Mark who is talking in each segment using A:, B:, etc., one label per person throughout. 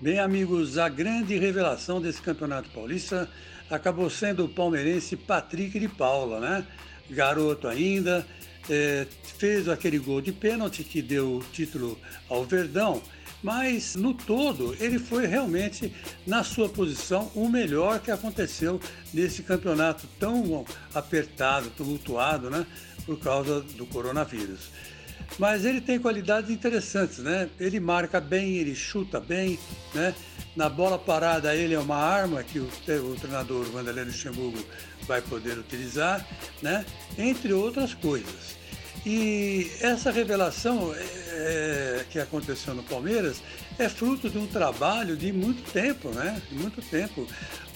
A: Bem, amigos, a grande revelação desse Campeonato Paulista acabou sendo o palmeirense Patrick de Paula, né? Garoto ainda, é, fez aquele gol de pênalti que deu o título ao Verdão, mas no todo ele foi realmente, na sua posição, o melhor que aconteceu nesse campeonato tão apertado, tumultuado, né? Por causa do coronavírus. Mas ele tem qualidades interessantes, né? Ele marca bem, ele chuta bem, né? Na bola parada ele é uma arma que o, o treinador Vanderlei Luxemburgo vai poder utilizar, né? Entre outras coisas. E essa revelação é, é, que aconteceu no Palmeiras é fruto de um trabalho de muito tempo, né? De muito tempo.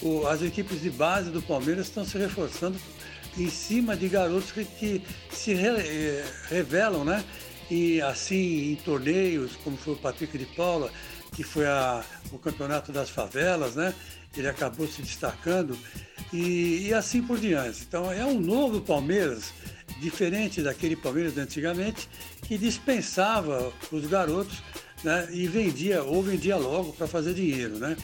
A: O, as equipes de base do Palmeiras estão se reforçando em cima de garotos que, que se re, eh, revelam, né? E assim em torneios, como foi o Patrick de Paula, que foi a, o campeonato das favelas, né? Ele acabou se destacando e, e assim por diante. Então é um novo Palmeiras, diferente daquele Palmeiras de antigamente, que dispensava os garotos né? e vendia, ou vendia logo para fazer dinheiro, né?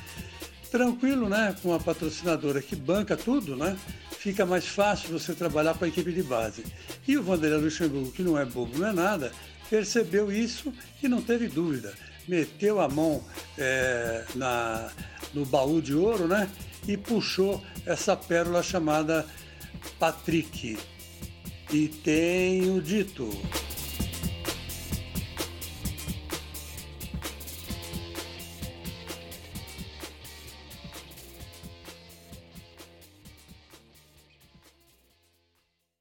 A: Tranquilo, né? Com a patrocinadora que banca tudo, né? Fica mais fácil você trabalhar com a equipe de base. E o Vanderlei Luxemburgo, que não é bobo, não é nada, percebeu isso e não teve dúvida. Meteu a mão é, na, no baú de ouro, né? E puxou essa pérola chamada Patrick. E tenho dito.